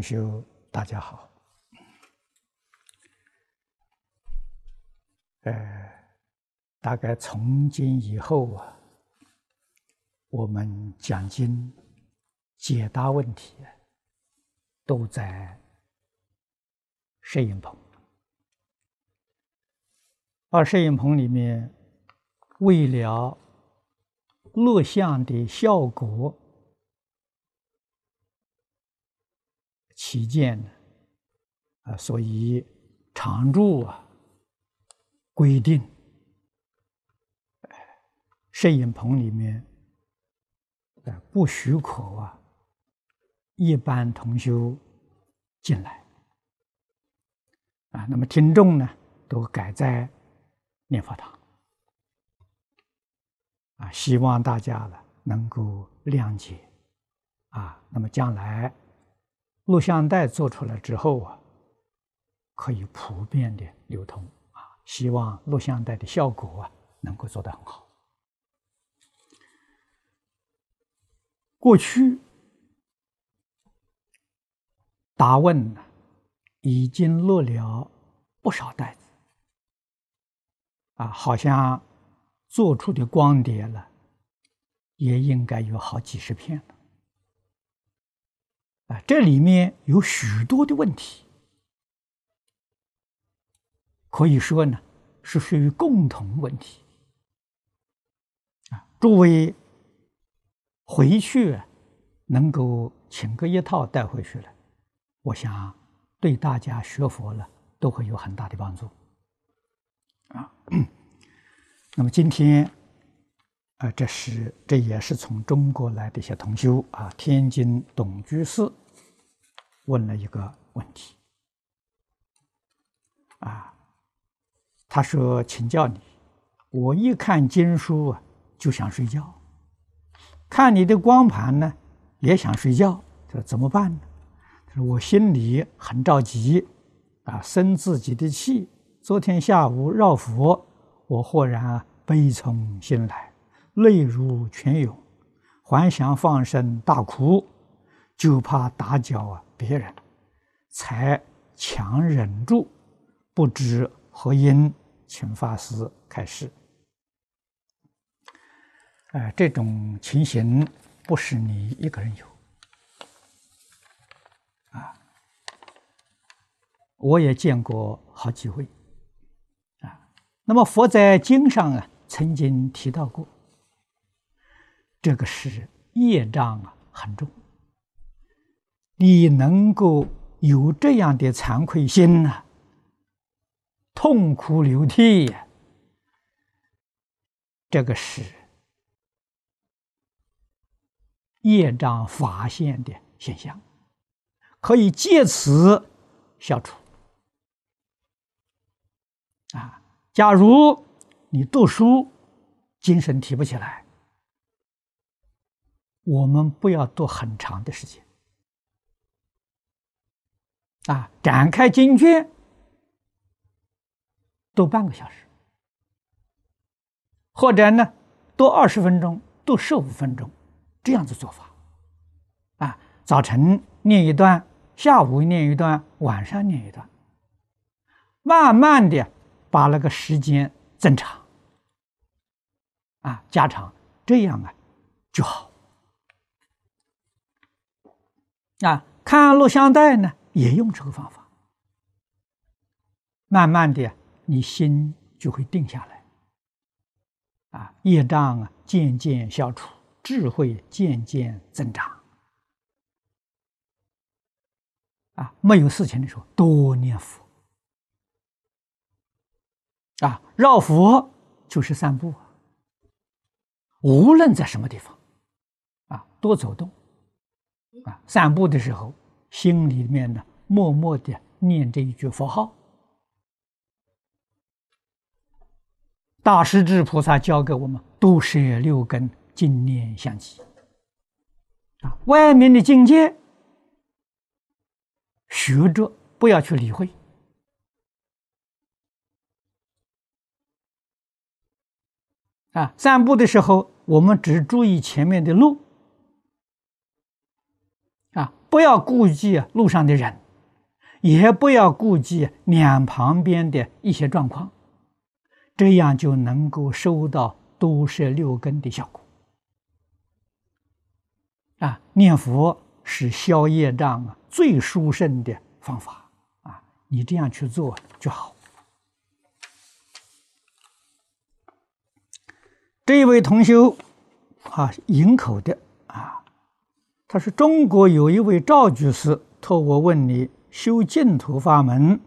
同修，大家好。呃，大概从今以后啊，我们讲经、解答问题，都在摄影棚。而摄影棚里面，为了录像的效果起见呢，啊，所以常住啊规定，摄影棚里面啊不许可啊一般同修进来啊，那么听众呢都改在念佛堂。啊，希望大家呢能够谅解，啊，那么将来录像带做出来之后啊，可以普遍的流通啊，希望录像带的效果啊能够做得很好。过去答问呢，已经录了不少袋子，啊，好像。做出的光碟了，也应该有好几十片了。啊，这里面有许多的问题，可以说呢是属于共同问题。啊，诸位回去能够请个一套带回去了，我想对大家学佛了都会有很大的帮助。啊。那么今天，啊，这是这也是从中国来的一些同修啊，天津董居士问了一个问题，啊，他说：“请教你，我一看经书啊，就想睡觉；看你的光盘呢，也想睡觉，这怎么办呢？”他说：“我心里很着急，啊，生自己的气。昨天下午绕佛。”我豁然悲从心来，泪如泉涌，还想放声大哭，就怕打搅啊别人，才强忍住，不知何因，请法师开示。哎，这种情形不是你一个人有，啊，我也见过好几位。那么佛在经上啊，曾经提到过，这个是业障啊很重。你能够有这样的惭愧心呢，痛哭流涕呀，这个是业障发现的现象，可以借此消除啊。假如你读书精神提不起来，我们不要读很长的时间啊，展开经卷读半个小时，或者呢读二十分钟，读十五分钟，这样子做法啊，早晨念一段，下午念一段，晚上念一段，慢慢的。把那个时间增长，啊，加长，这样啊就好。啊，看录像带呢，也用这个方法，慢慢的，你心就会定下来，啊，业障啊渐渐消除，智慧渐渐增长。啊，没有事情的时候，多念佛。啊，绕佛就是散步，无论在什么地方，啊，多走动，啊，散步的时候，心里面呢，默默的念这一句佛号。大势至菩萨教给我们，都摄六根，净念相继。啊，外面的境界，学着不要去理会。啊，散步的时候，我们只注意前面的路，不要顾忌路上的人，也不要顾忌脸旁边的一些状况，这样就能够收到多摄六根的效果。啊，念佛是消业障啊最殊胜的方法啊！你这样去做就好。这位同修，啊，营口的，他说：“中国有一位赵居士托我问你，修净土法门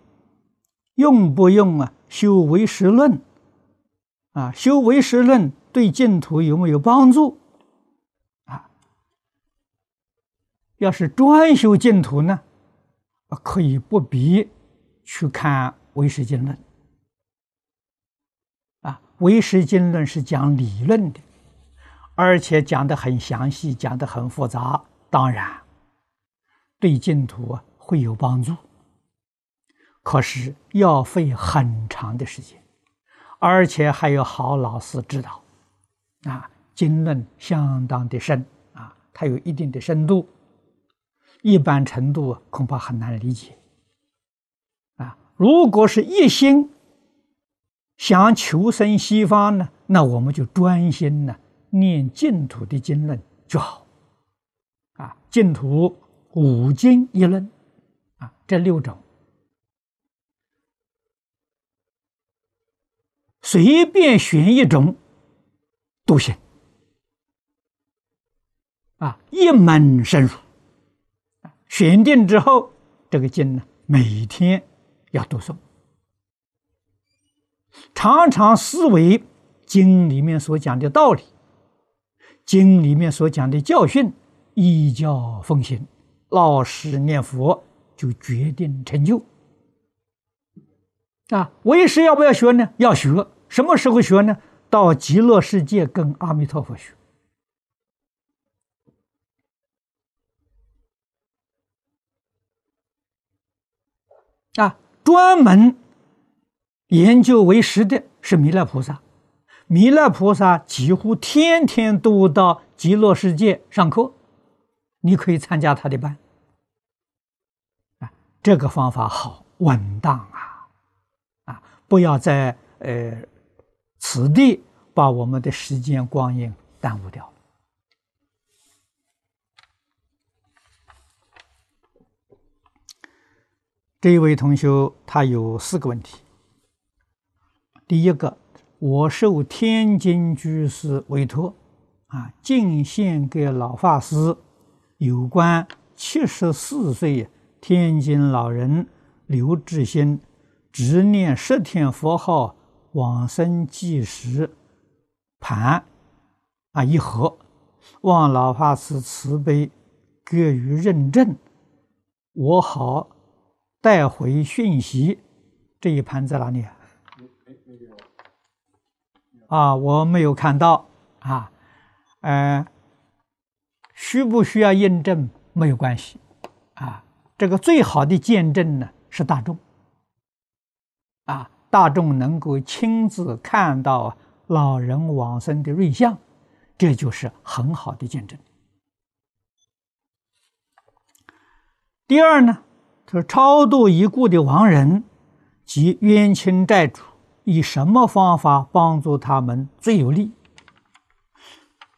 用不用啊？修唯识论啊？修唯识论对净土有没有帮助？啊？要是专修净土呢，可以不必去看唯识经论。”唯识经论是讲理论的，而且讲的很详细，讲的很复杂。当然，对净土会有帮助，可是要费很长的时间，而且还有好老师指导。啊，经论相当的深啊，它有一定的深度，一般程度恐怕很难理解。啊，如果是一心。想求生西方呢？那我们就专心呢念净土的经论就好。啊，净土五经一论，啊，这六种随便选一种都行。啊，一门深入。选定之后，这个经呢，每天要读诵。常常思维经里面所讲的道理，经里面所讲的教训，依教奉行，老实念佛，就决定成就。啊，为师要不要学呢？要学。什么时候学呢？到极乐世界跟阿弥陀佛学。啊，专门。研究为师的是弥勒菩萨，弥勒菩萨几乎天天都到极乐世界上课，你可以参加他的班。啊，这个方法好稳当啊！啊，不要在呃此地把我们的时间光阴耽误掉。这一位同学他有四个问题。第一个，我受天津居士委托，啊，进献给老法师有关七十四岁天津老人刘志新执念十天佛号往生计时盘啊一盒，望老法师慈悲给予认证，我好带回讯息。这一盘在哪里啊？啊，我没有看到啊，呃，需不需要验证没有关系啊。这个最好的见证呢是大众啊，大众能够亲自看到老人往生的瑞相，这就是很好的见证。第二呢，就是超度已故的亡人及冤亲债主。以什么方法帮助他们最有利？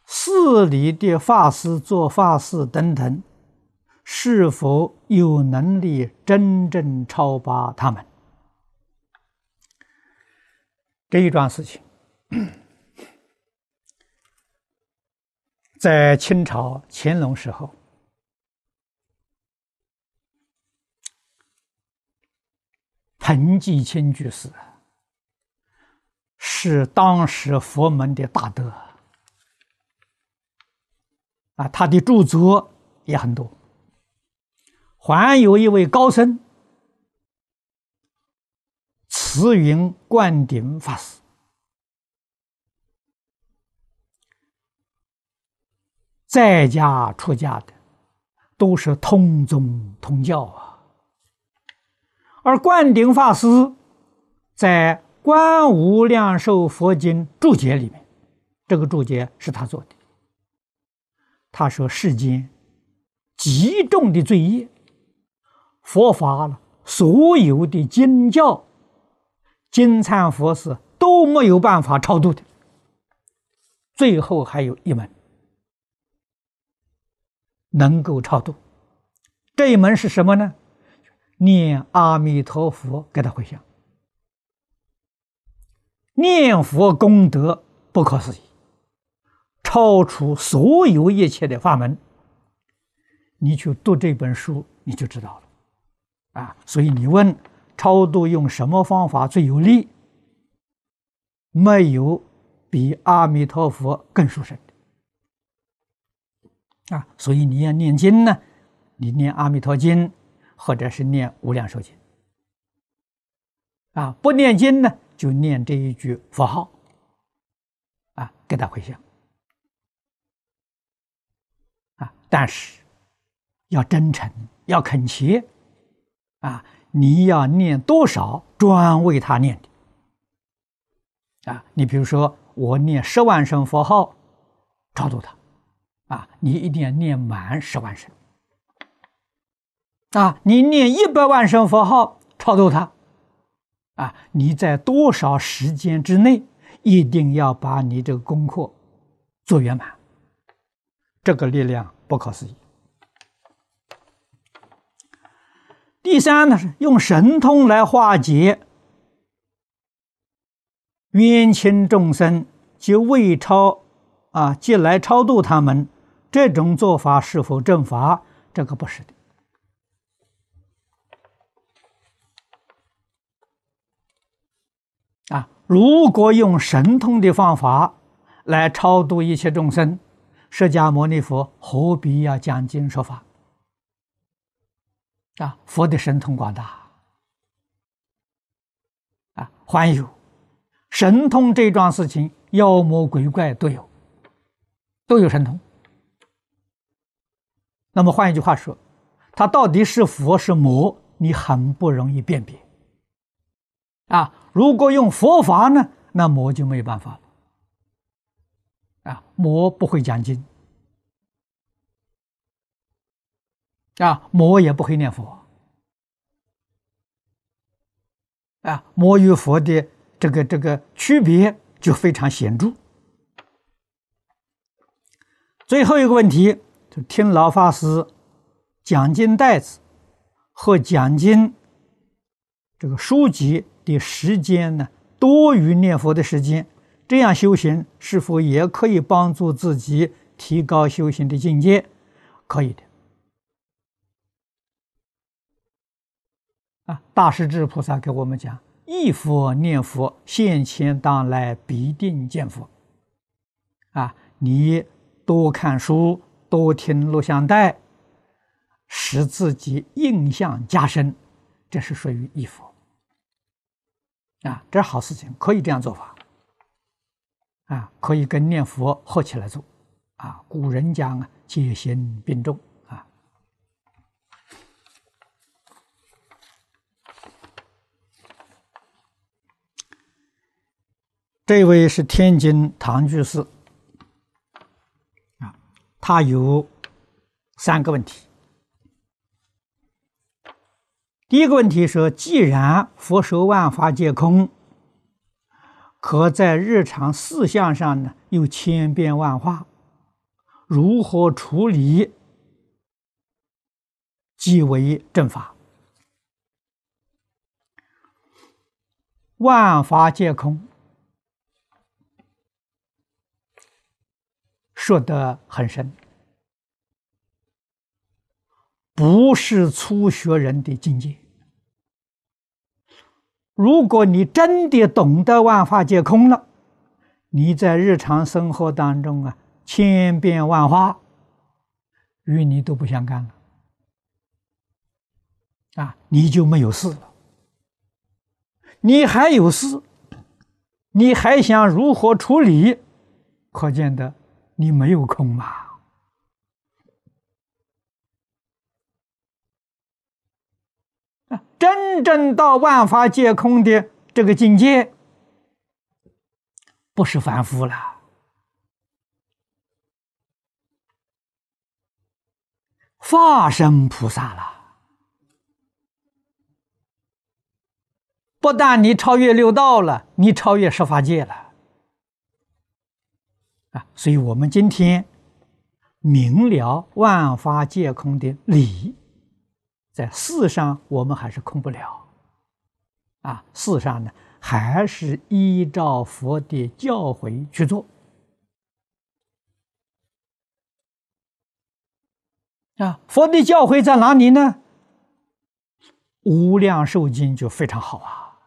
寺里的法师做法事等等，是否有能力真正超拔他们？这一桩事情，在清朝乾隆时候，彭继清居士。是当时佛门的大德啊，他的著作也很多。还有一位高僧，慈云灌顶法师，在家出家的都是通宗通教啊，而灌顶法师在。《观无量寿佛经》注解里面，这个注解是他做的。他说：“世间极重的罪业，佛法了所有的经教、金灿佛寺都没有办法超度的。最后还有一门能够超度，这一门是什么呢？念阿弥陀佛，给他回向。念佛功德不可思议，超出所有一切的法门。你去读这本书，你就知道了。啊，所以你问超度用什么方法最有利？没有比阿弥陀佛更殊胜的。啊，所以你要念经呢，你念阿弥陀经，或者是念无量寿经。啊，不念经呢？就念这一句佛号，啊，给他回向，啊，但是要真诚，要恳切，啊，你要念多少专为他念的，啊，你比如说我念十万声佛号超度他，啊，你一定要念满十万声，啊，你念一百万声佛号超度他。啊！你在多少时间之内，一定要把你这个功课做圆满。这个力量不可思议。第三呢，是用神通来化解冤亲众生，即未超啊，即来超度他们。这种做法是否正法？这个不是的。啊！如果用神通的方法来超度一切众生，释迦牟尼佛何必要讲经说法？啊！佛的神通广大，啊，还有神通这桩事情，妖魔鬼怪都有，都有神通。那么换一句话说，他到底是佛是魔，你很不容易辨别。啊！如果用佛法呢，那魔就没有办法了。啊，魔不会讲经，啊，魔也不会念佛，啊，魔与佛的这个这个区别就非常显著。最后一个问题，就听老法师讲经袋子和讲经这个书籍。的时间呢多于念佛的时间，这样修行是否也可以帮助自己提高修行的境界？可以的。啊，大势至菩萨给我们讲：一佛念佛，现前当来必定见佛。啊，你多看书，多听录像带，使自己印象加深，这是属于一佛。啊，这是好事情，可以这样做法。啊，可以跟念佛合起来做。啊，古人讲啊，戒心并重啊。这位是天津唐居士。啊，他有三个问题。第一个问题说：既然佛说万法皆空，和在日常事项上呢，又千变万化，如何处理即为正法？万法皆空，说得很深。不是初学人的境界。如果你真的懂得万法皆空了，你在日常生活当中啊，千变万化，与你都不相干了，啊，你就没有事了。你还有事，你还想如何处理？可见的，你没有空嘛。真正到万法皆空的这个境界，不是凡夫了。化身菩萨了。不但你超越六道了，你超越十法界了。啊，所以我们今天明了万法皆空的理，在事上我们还是空不了。啊，事上呢，还是依照佛的教诲去做。啊，佛的教诲在哪里呢？无量寿经就非常好啊。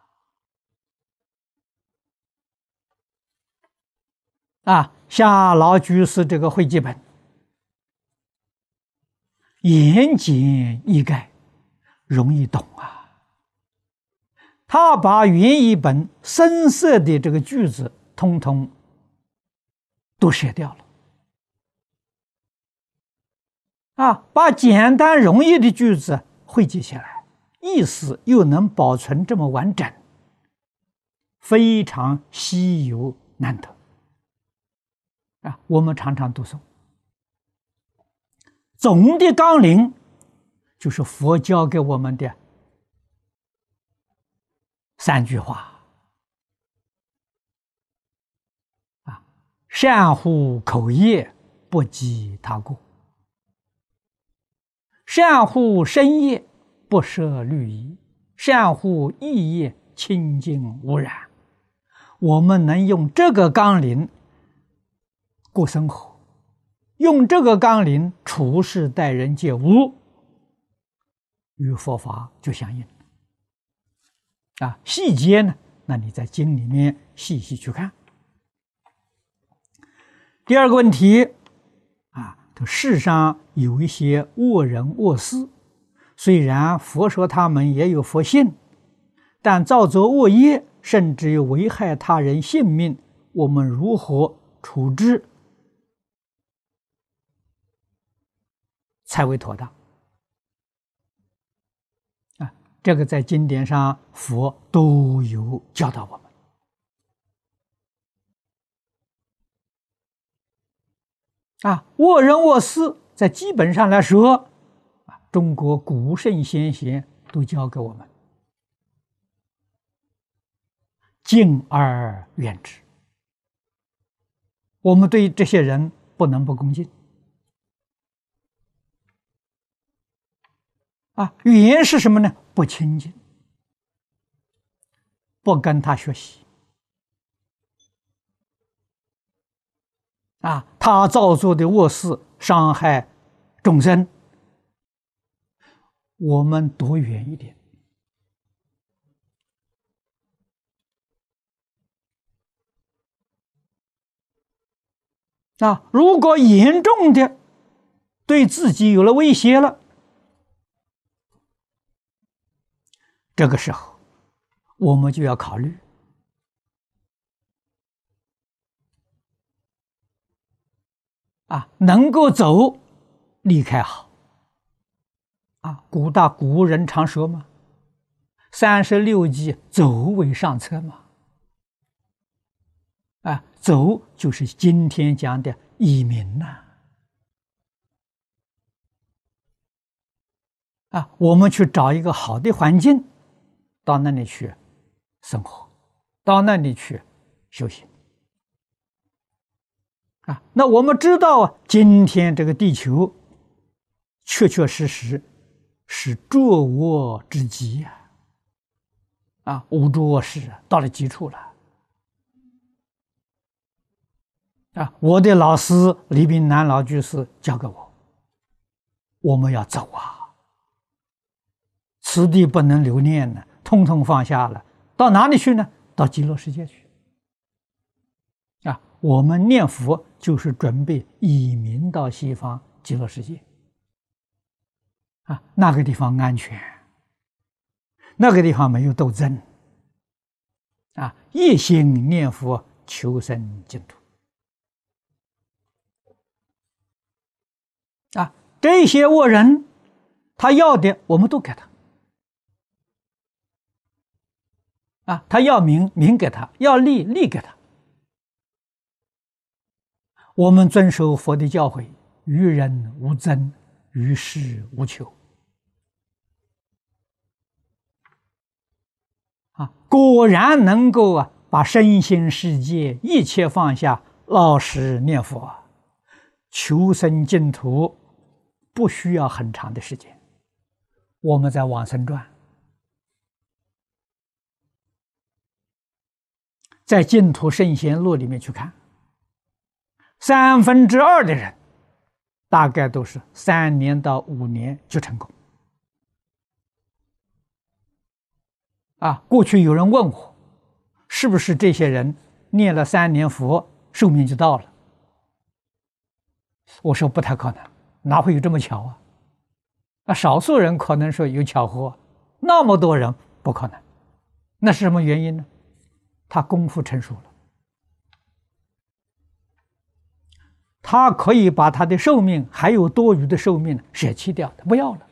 啊，夏老居士这个会记本，言简意赅，容易懂啊。他把原译本深色的这个句子，通通都写掉了。啊，把简单容易的句子汇集起来，意思又能保存这么完整，非常稀有难得。啊，我们常常读诵，总的纲领就是佛教给我们的三句话：啊，善护口业，不及他过；善护身业，不摄律仪；善护意业，清净无染。我们能用这个纲领。过生活，用这个纲领处事待人接物，与佛法就相应。啊，细节呢？那你在经里面细细去看。第二个问题，啊，这世上有一些恶人恶事，虽然佛说他们也有佛性，但造作恶业，甚至有危害他人性命，我们如何处置？才为妥当啊！这个在经典上佛都有教导我们啊。沃人沃斯，在基本上来说啊，中国古圣先贤都教给我们敬而远之。我们对这些人不能不恭敬。啊，语言是什么呢？不亲近，不跟他学习。啊，他造作的恶事伤害众生，我们躲远一点。啊，如果严重的对自己有了威胁了。这个时候，我们就要考虑啊，能够走，离开好。啊，古大古人常说嘛，“三十六计，走为上策”嘛。啊，走就是今天讲的移民呐。啊，我们去找一个好的环境。到那里去生活，到那里去修行啊！那我们知道啊，今天这个地球确确实实是作恶之极呀！啊，无诸恶事到了极处了啊！我的老师李炳南老居士教给我，我们要走啊，此地不能留念呢。通通放下了，到哪里去呢？到极乐世界去。啊，我们念佛就是准备移民到西方极乐世界。啊，那个地方安全，那个地方没有斗争。啊，一心念佛求生净土。啊，这些恶人，他要的我们都给他。啊，他要名名给他，要利利给他。我们遵守佛的教诲，与人无争，于事无求。啊，果然能够啊，把身心世界一切放下，老实念佛，求生净土，不需要很长的时间。我们在《往生传》在《净土圣贤录》里面去看，三分之二的人，大概都是三年到五年就成功。啊，过去有人问我，是不是这些人念了三年佛，寿命就到了？我说不太可能，哪会有这么巧啊？那少数人可能说有巧合，那么多人不可能。那是什么原因呢？他功夫成熟了，他可以把他的寿命还有多余的寿命舍弃掉，他不要了。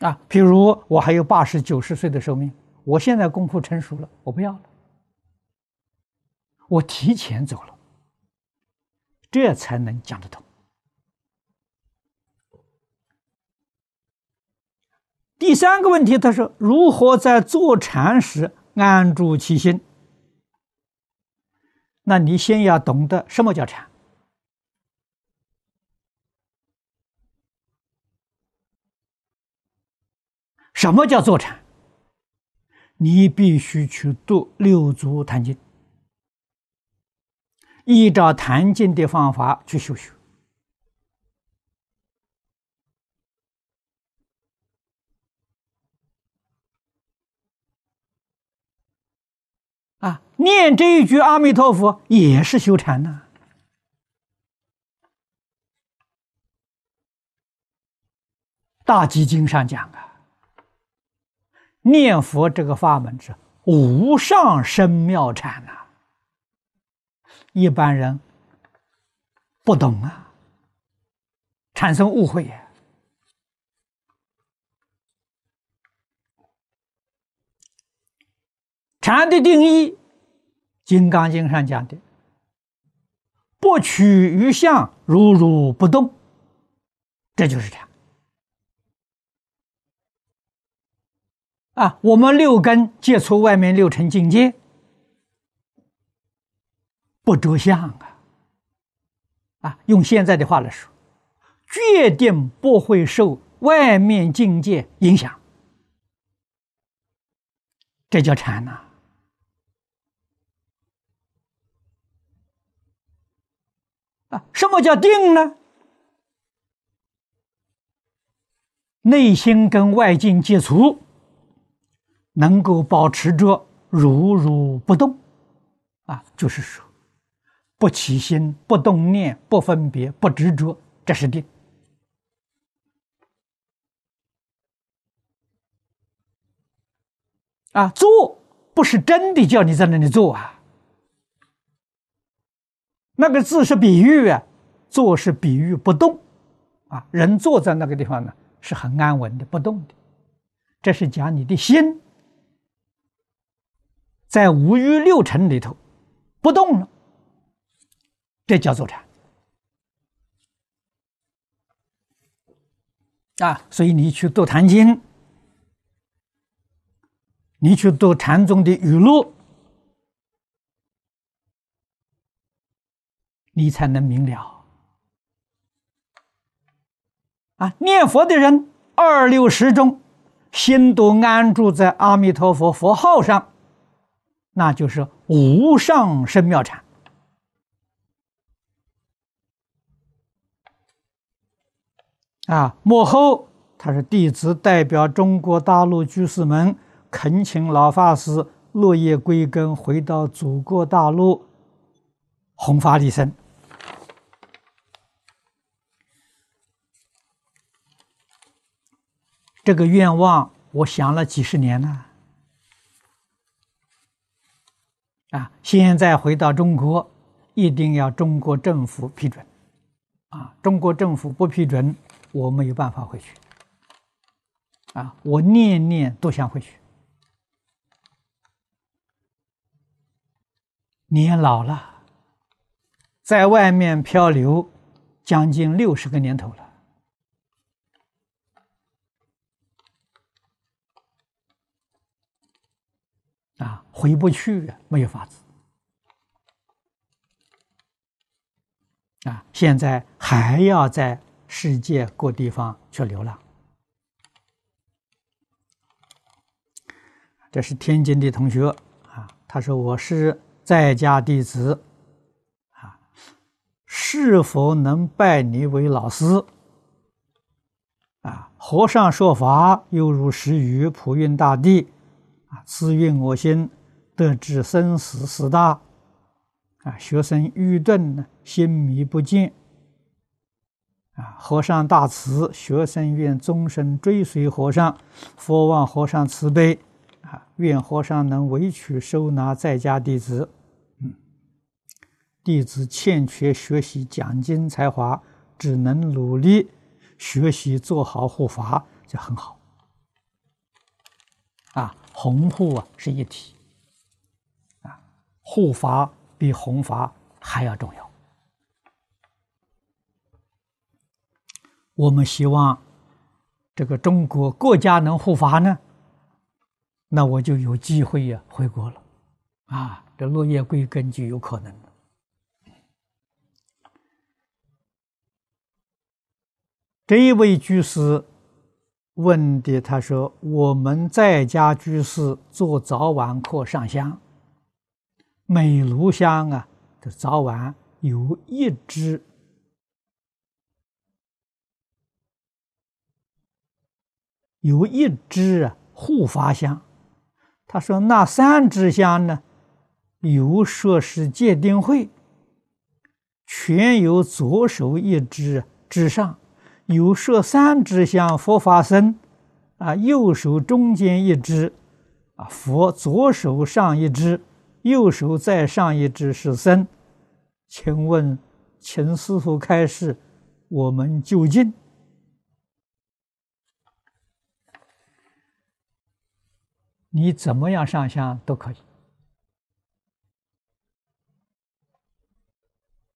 啊，比如我还有八十九十岁的寿命，我现在功夫成熟了，我不要了，我提前走了，这才能讲得通。第三个问题，他说如何在坐禅时安住其心？那你先要懂得什么叫禅。什么叫坐禅？你必须去读六祖坛经，依照坛经的方法去修学。啊，念这一句阿弥陀佛也是修禅呐。大集经上讲啊。念佛这个法门是无上深妙禅呐，一般人不懂啊，产生误会呀。禅的定义，《金刚经》上讲的“不取于相，如如不动”，这就是禅。啊，我们六根接触外面六尘境界，不着相啊！啊，用现在的话来说，决定不会受外面境界影响，这叫禅呐！啊，啊什么叫定呢？内心跟外境接触。能够保持着如如不动，啊，就是说，不起心、不动念、不分别、不执着，这是定。啊，做不是真的叫你在那里做啊，那个字是比喻啊，做是比喻不动，啊，人坐在那个地方呢，是很安稳的，不动的，这是讲你的心。在五欲六尘里头不动了，这叫做禅啊！所以你去读《坛经》，你去读禅宗的语录，你才能明了啊！念佛的人二六十中，心都安住在阿弥陀佛佛号上。那就是无上生妙禅啊！幕后他是弟子代表中国大陆居士们，恳请老法师落叶归根，回到祖国大陆弘法利生。这个愿望，我想了几十年了。啊！现在回到中国，一定要中国政府批准。啊，中国政府不批准，我没有办法回去。啊，我念念都想回去。年老了，在外面漂流，将近六十个年头了，啊，回不去，没有法子，啊，现在还要在世界各地方去流浪。这是天津的同学啊，他说我是在家弟子啊。是否能拜你为老师？啊，和尚说法犹如时雨普运大地，啊，慈运我心，得知生死事大。啊，学生愚钝呢，心迷不见。啊，和尚大慈，学生愿终身追随和尚。佛望和尚慈悲，啊，愿和尚能委曲收纳在家弟子。弟子欠缺学习讲经才华，只能努力学习做好护法就很好。红，护啊是一体，啊，护法比弘法还要重要。我们希望这个中国国家能护法呢，那我就有机会呀回国了。啊，这落叶归根就有可能。这一位居士问的，他说：“我们在家居士做早晚课上香，每炉香啊，的早晚有一支，有一支啊护法香。他说那三支香呢，有说是戒定慧，全由左手一支之上。”有设三支香佛法僧，啊，右手中间一支，啊，佛左手上一支，右手再上一支是僧。请问，请师傅开示，我们究竟你怎么样上香都可以。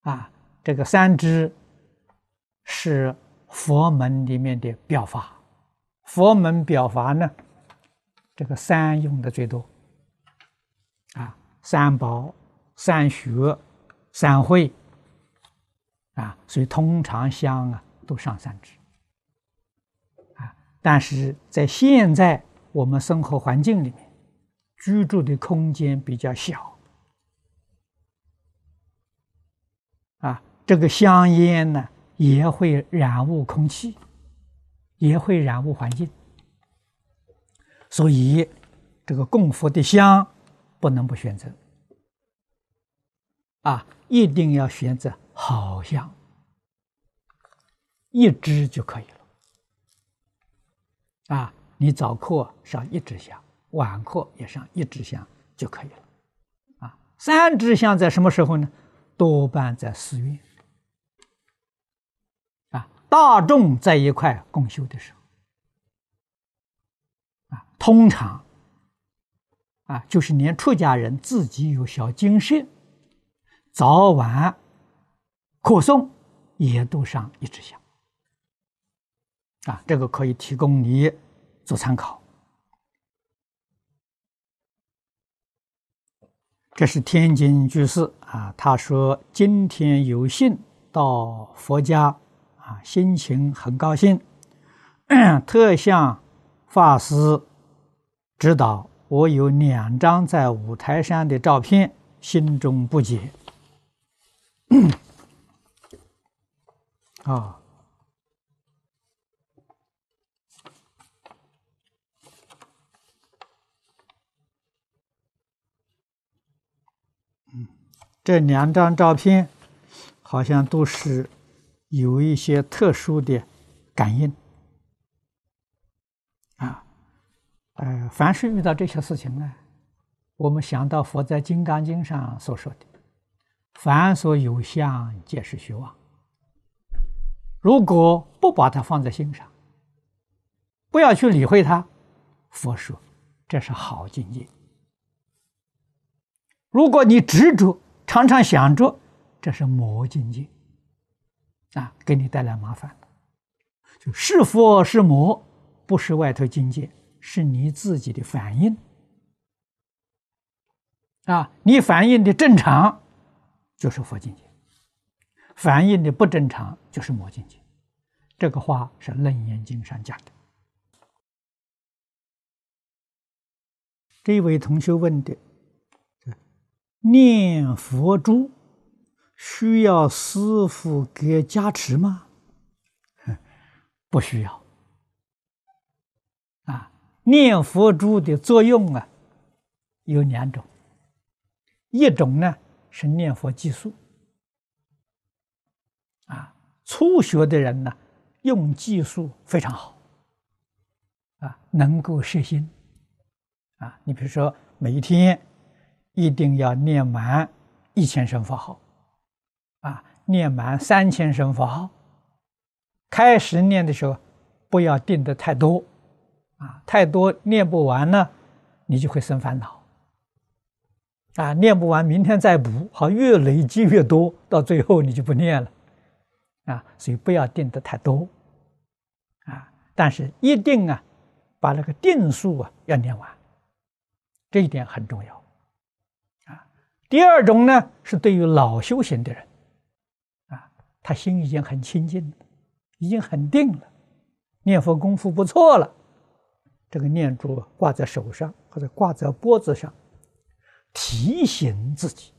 啊，这个三支是。佛门里面的表法，佛门表法呢，这个三用的最多，啊，三宝、三学、三会，啊，所以通常香啊都上三支，啊，但是在现在我们生活环境里面，居住的空间比较小，啊，这个香烟呢。也会染污空气，也会染污环境，所以这个供佛的香不能不选择啊，一定要选择好香，一支就可以了啊。你早课上一支香，晚课也上一支香就可以了啊。三支香在什么时候呢？多半在寺院。大众在一块共修的时候，啊，通常，啊，就是连出家人自己有小精舍，早晚课诵也都上一支香，啊，这个可以提供你做参考。这是天津居士啊，他说今天有幸到佛家。啊，心情很高兴，特向法师指导。我有两张在五台山的照片，心中不解。啊，这两张照片好像都是。有一些特殊的感应啊，呃，凡是遇到这些事情呢，我们想到佛在《金刚经》上所说的“凡所有相，皆是虚妄”。如果不把它放在心上，不要去理会它，佛说这是好境界。如果你执着，常常想着，这是魔境界。啊，给你带来麻烦。就是佛是魔，不是外头境界，是你自己的反应。啊，你反应的正常，就是佛境界；反应的不正常，就是魔境界。这个话是《楞严经》上讲的。这位同学问的：念佛珠需要师傅给加持吗？不需要。啊，念佛珠的作用啊，有两种。一种呢是念佛计数，啊，初学的人呢用计数非常好，啊，能够摄心，啊，你比如说每天一定要念满一千声佛号，啊，念满三千声佛号，开始念的时候不要定的太多，啊，太多念不完呢，你就会生烦恼。啊，念不完，明天再补，好，越累积越多，到最后你就不念了，啊，所以不要定的太多，啊，但是一定啊，把那个定数啊要念完，这一点很重要，啊，第二种呢是对于老修行的人，他心已经很清净了，已经很定了，念佛功夫不错了，这个念珠挂在手上或者挂在脖子上。提醒自己，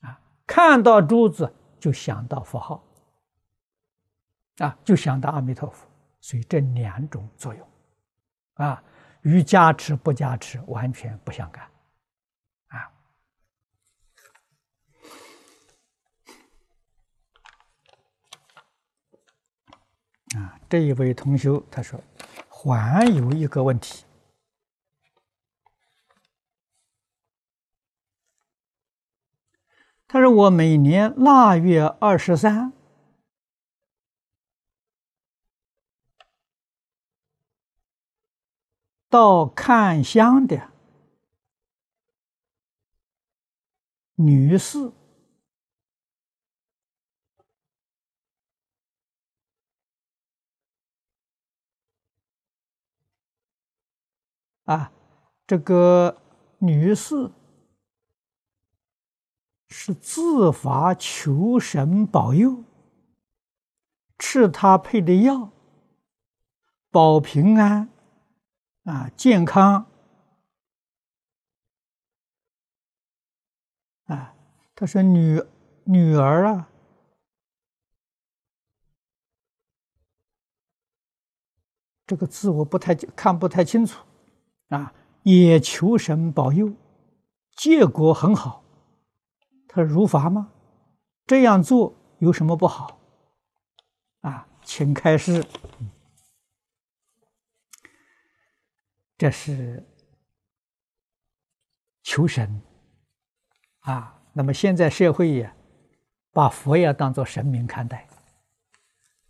啊，看到珠子就想到佛号，啊，就想到阿弥陀佛，所以这两种作用，啊，与加持不加持完全不相干，啊，啊，这一位同学他说，还有一个问题。他说：“我每年腊月二十三到看香的女士啊，这个女士。”是自发求神保佑，吃他配的药，保平安，啊，健康，啊，他说女女儿啊，这个字我不太看不太清楚，啊，也求神保佑，结果很好。他说如法吗？这样做有什么不好？啊，请开示。这是求神啊。那么现在社会也把佛要当做神明看待，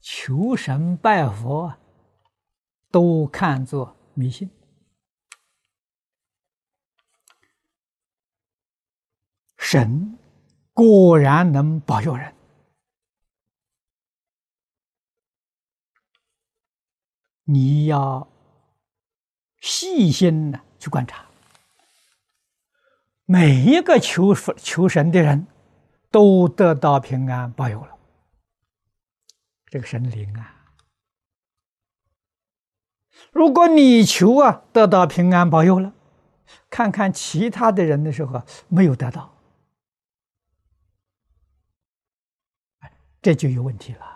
求神拜佛都看作迷信。神。果然能保佑人，你要细心的去观察，每一个求求神的人，都得到平安保佑了。这个神灵啊，如果你求啊得到平安保佑了，看看其他的人的时候没有得到。这就有问题了。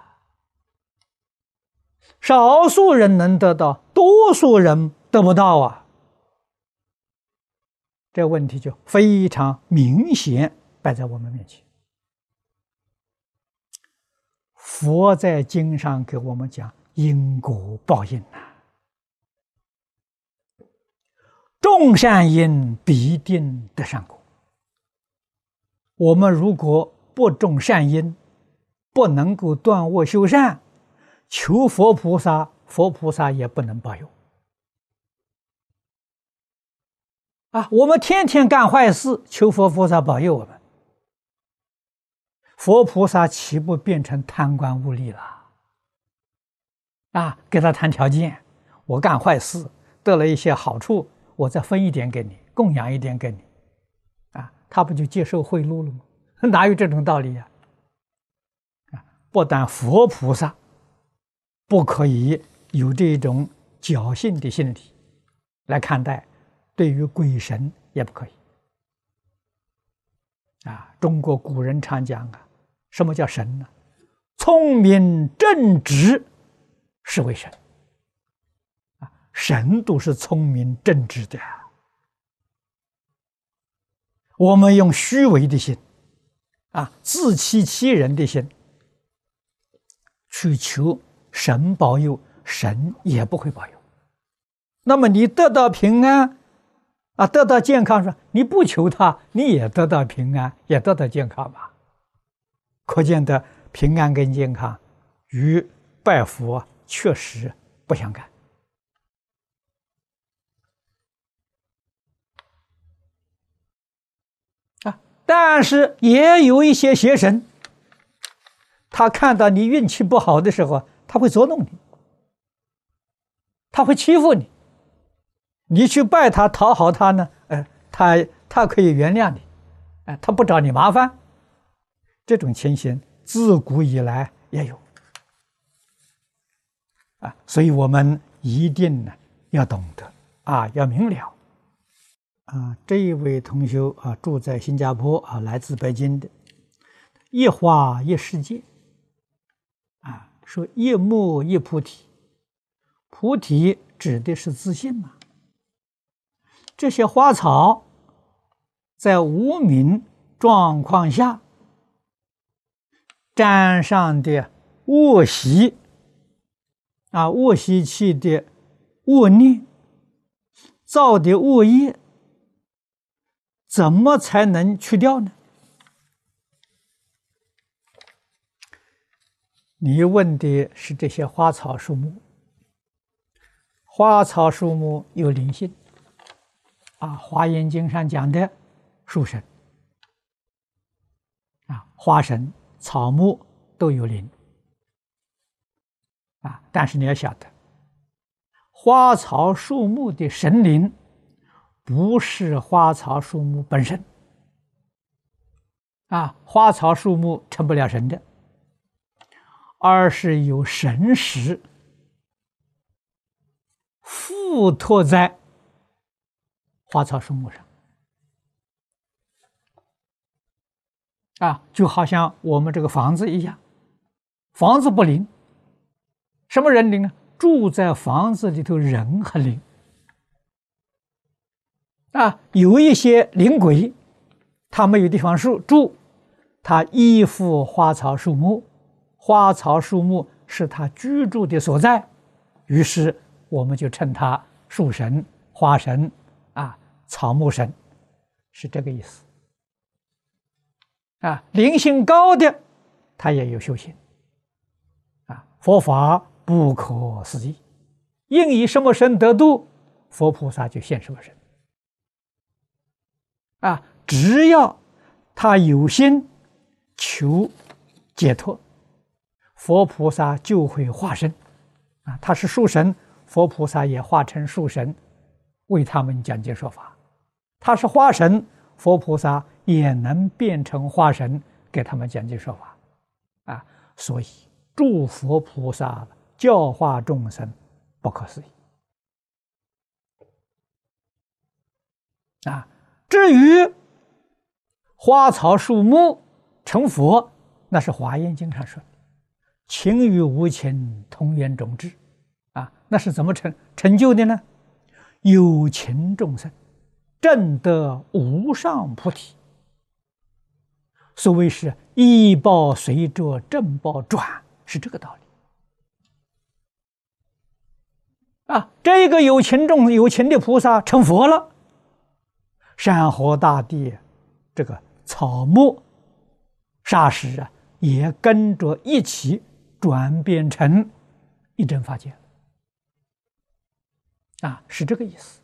少数人能得到，多数人得不到啊！这问题就非常明显摆在我们面前。佛在经上给我们讲因果报应呐，种善因必定得善果。我们如果不种善因，不能够断恶修善，求佛菩萨，佛菩萨也不能保佑。啊，我们天天干坏事，求佛菩萨保佑我们。佛菩萨岂不变成贪官污吏了？啊，给他谈条件，我干坏事得了一些好处，我再分一点给你，供养一点给你，啊，他不就接受贿赂了吗？哪有这种道理呀？啊，不但佛菩萨不可以有这种侥幸的心理来看待，对于鬼神也不可以。啊，中国古人常讲啊，什么叫神呢？聪明正直。是为神啊，神都是聪明正直的。我们用虚伪的心啊，自欺欺人的心去求神保佑，神也不会保佑。那么你得到平安啊，得到健康，说你不求他，你也得到平安，也得到健康吧？可见的平安跟健康与拜佛。确实不相干啊！但是也有一些邪神，他看到你运气不好的时候，他会捉弄你，他会欺负你。你去拜他讨好他呢？哎，他他可以原谅你，哎，他不找你麻烦。这种情形自古以来也有。啊，所以我们一定呢要懂得啊，要明了啊。这一位同学啊，住在新加坡啊，来自北京的，一花一世界，说一木一菩提，菩提指的是自信嘛。这些花草在无名状况下沾上的恶习。啊，恶习气的恶念造的恶业，怎么才能去掉呢？你问的是这些花草树木，花草树木有灵性啊，《华严经》上讲的树神啊，花神、草木都有灵。啊！但是你要晓得，花草树木的神灵不是花草树木本身。啊，花草树木成不了神的，而是有神识附托在花草树木上。啊，就好像我们这个房子一样，房子不灵。什么人灵呢？住在房子里头人很灵啊，有一些灵鬼，他没有地方住，住，他依附花草树木，花草树木是他居住的所在，于是我们就称他树神、花神啊、草木神，是这个意思啊。灵性高的，他也有修行啊，佛法。不可思议，应以什么身得度，佛菩萨就现什么身。啊，只要他有心求解脱，佛菩萨就会化身。啊，他是树神，佛菩萨也化成树神，为他们讲解说法。他是花神，佛菩萨也能变成花神，给他们讲解说法。啊，所以诸佛菩萨。教化众生，不可思议啊！至于花草树木成佛，那是《华严经》上说“情与无情，同源种智”，啊，那是怎么成成就的呢？有情众生正得无上菩提，所谓是一报随着正报转，是这个道理。啊，这个有情众、有情的菩萨成佛了，山河大地，这个草木、沙石啊，也跟着一起转变成一真法界。啊，是这个意思。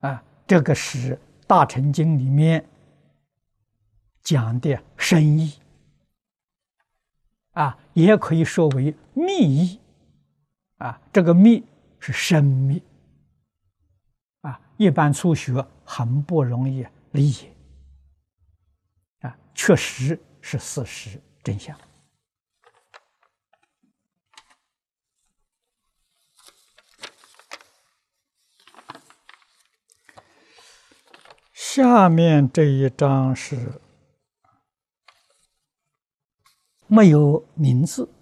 啊，这个是《大乘经》里面讲的深意，啊，也可以说为密意，啊，这个密是深密，啊，一般初学很不容易理解，啊，确实是事实真相。下面这一章是没有名字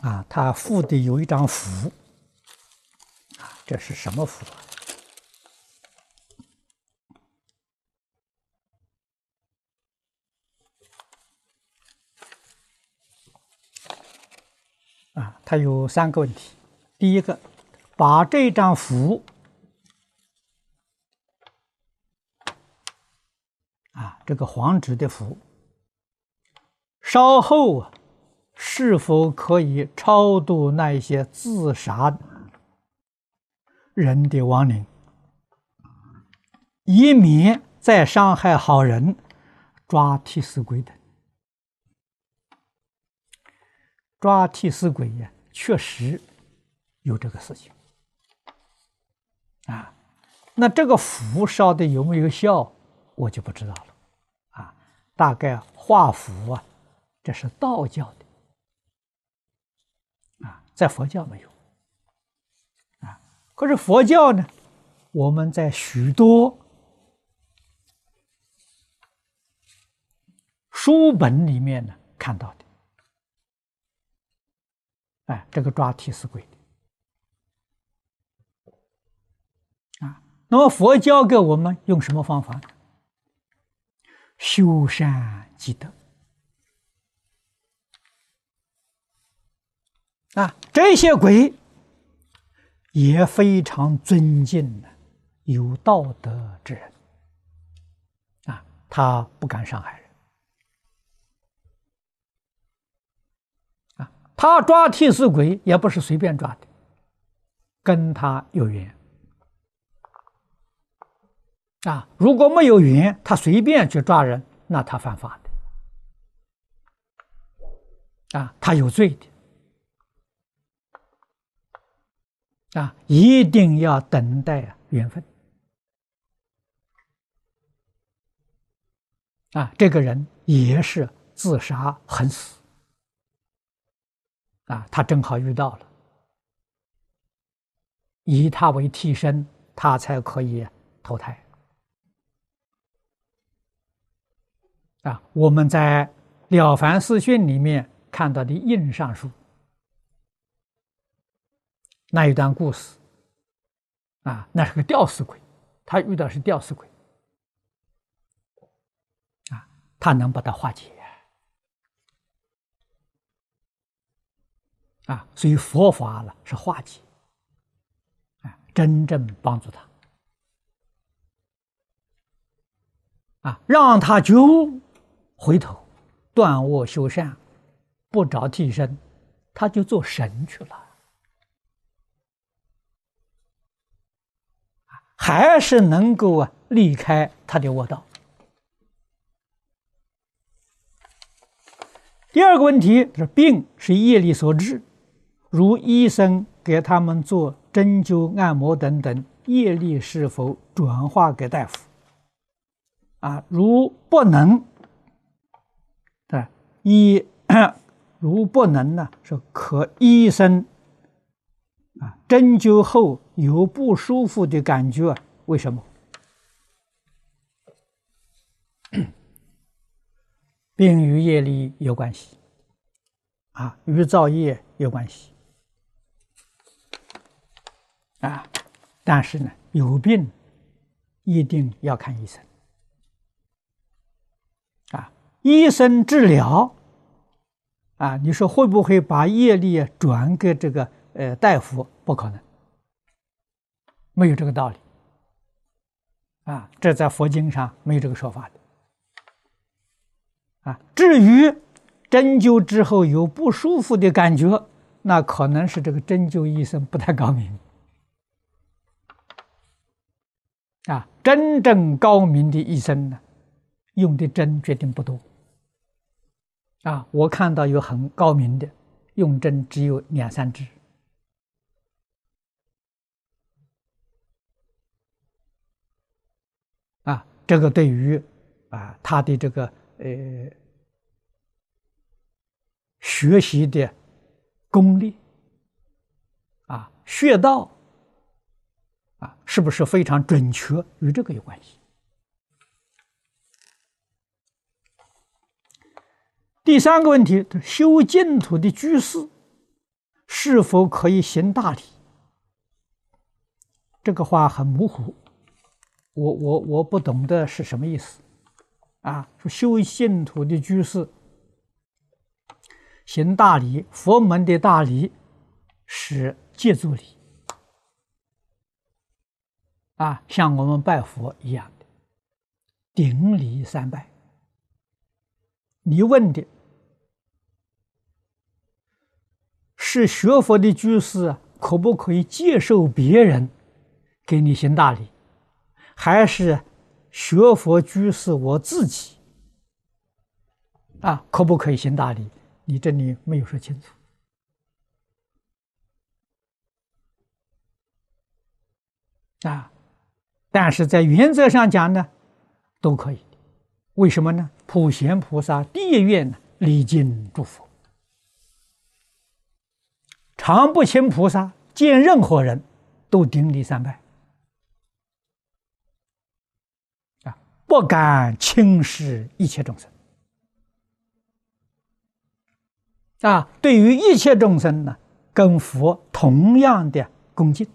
啊，他附的有一张符啊，这是什么符啊？啊，它有三个问题。第一个，把这张符啊。这个黄纸的符，稍后啊，是否可以超度那些自杀人的亡灵，以免再伤害好人，抓替死鬼的？抓替死鬼呀，确实有这个事情啊。那这个符烧的有没有效，我就不知道了啊。大概画符啊，这是道教的啊，在佛教没有啊。可是佛教呢，我们在许多书本里面呢看到的，哎，这个抓替死鬼的啊。那么佛教给我们用什么方法呢？修善积德啊，这些鬼也非常尊敬的有道德之人啊，他不敢伤害人啊，他抓替死鬼也不是随便抓的，跟他有缘。啊，如果没有缘，他随便去抓人，那他犯法的，啊，他有罪的，啊，一定要等待缘分，啊，这个人也是自杀横死，啊，他正好遇到了，以他为替身，他才可以投胎。啊，我们在《了凡四训》里面看到的印上书那一段故事，啊，那是个吊死鬼，他遇到是吊死鬼，啊，他能把它化解，啊，所以佛法呢是化解，啊，真正帮助他，啊，让他就。回头断恶修善，不找替身，他就做神去了，还是能够啊离开他的恶道。第二个问题是病是业力所致，如医生给他们做针灸、按摩等等，业力是否转化给大夫？啊，如不能。对一 如不能呢，是可医生啊针灸后有不舒服的感觉，为什么？病与业力有关系啊，与造业有关系啊，但是呢，有病一定要看医生。啊医生治疗，啊，你说会不会把业力转给这个呃大夫？不可能，没有这个道理，啊，这在佛经上没有这个说法的，啊，至于针灸之后有不舒服的感觉，那可能是这个针灸医生不太高明，啊，真正高明的医生呢？用的针决定不多。啊，我看到有很高明的，用针只有两三支。啊，这个对于啊他的这个呃学习的功力啊穴道啊是不是非常准确，与这个有关系。第三个问题，修净土的居士是否可以行大礼？这个话很模糊。我我我不懂得是什么意思，啊，说修净土的居士行大礼，佛门的大礼是戒足礼，啊，像我们拜佛一样的顶礼三拜。你问的是学佛的居士可不可以接受别人给你行大礼？还是学佛居士我自己啊，可不可以行大礼？你这里没有说清楚啊。但是在原则上讲呢，都可以。为什么呢？普贤菩萨第一愿呢，礼敬诸佛。常不轻菩萨见任何人都顶礼三拜。啊不敢轻视一切众生啊！对于一切众生呢，跟佛同样的恭敬，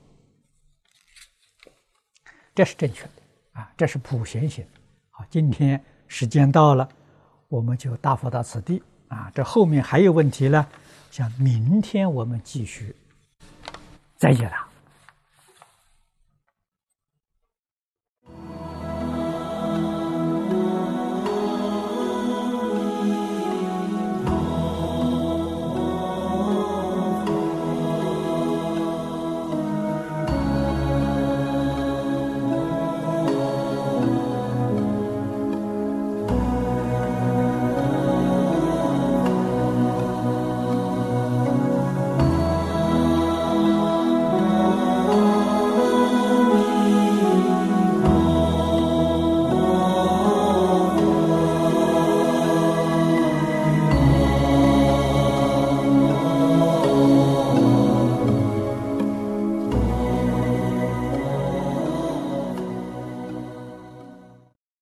这是正确的啊！这是普贤行。好，今天时间到了，我们就答复到此地啊！这后面还有问题呢，想明天我们继续再见了。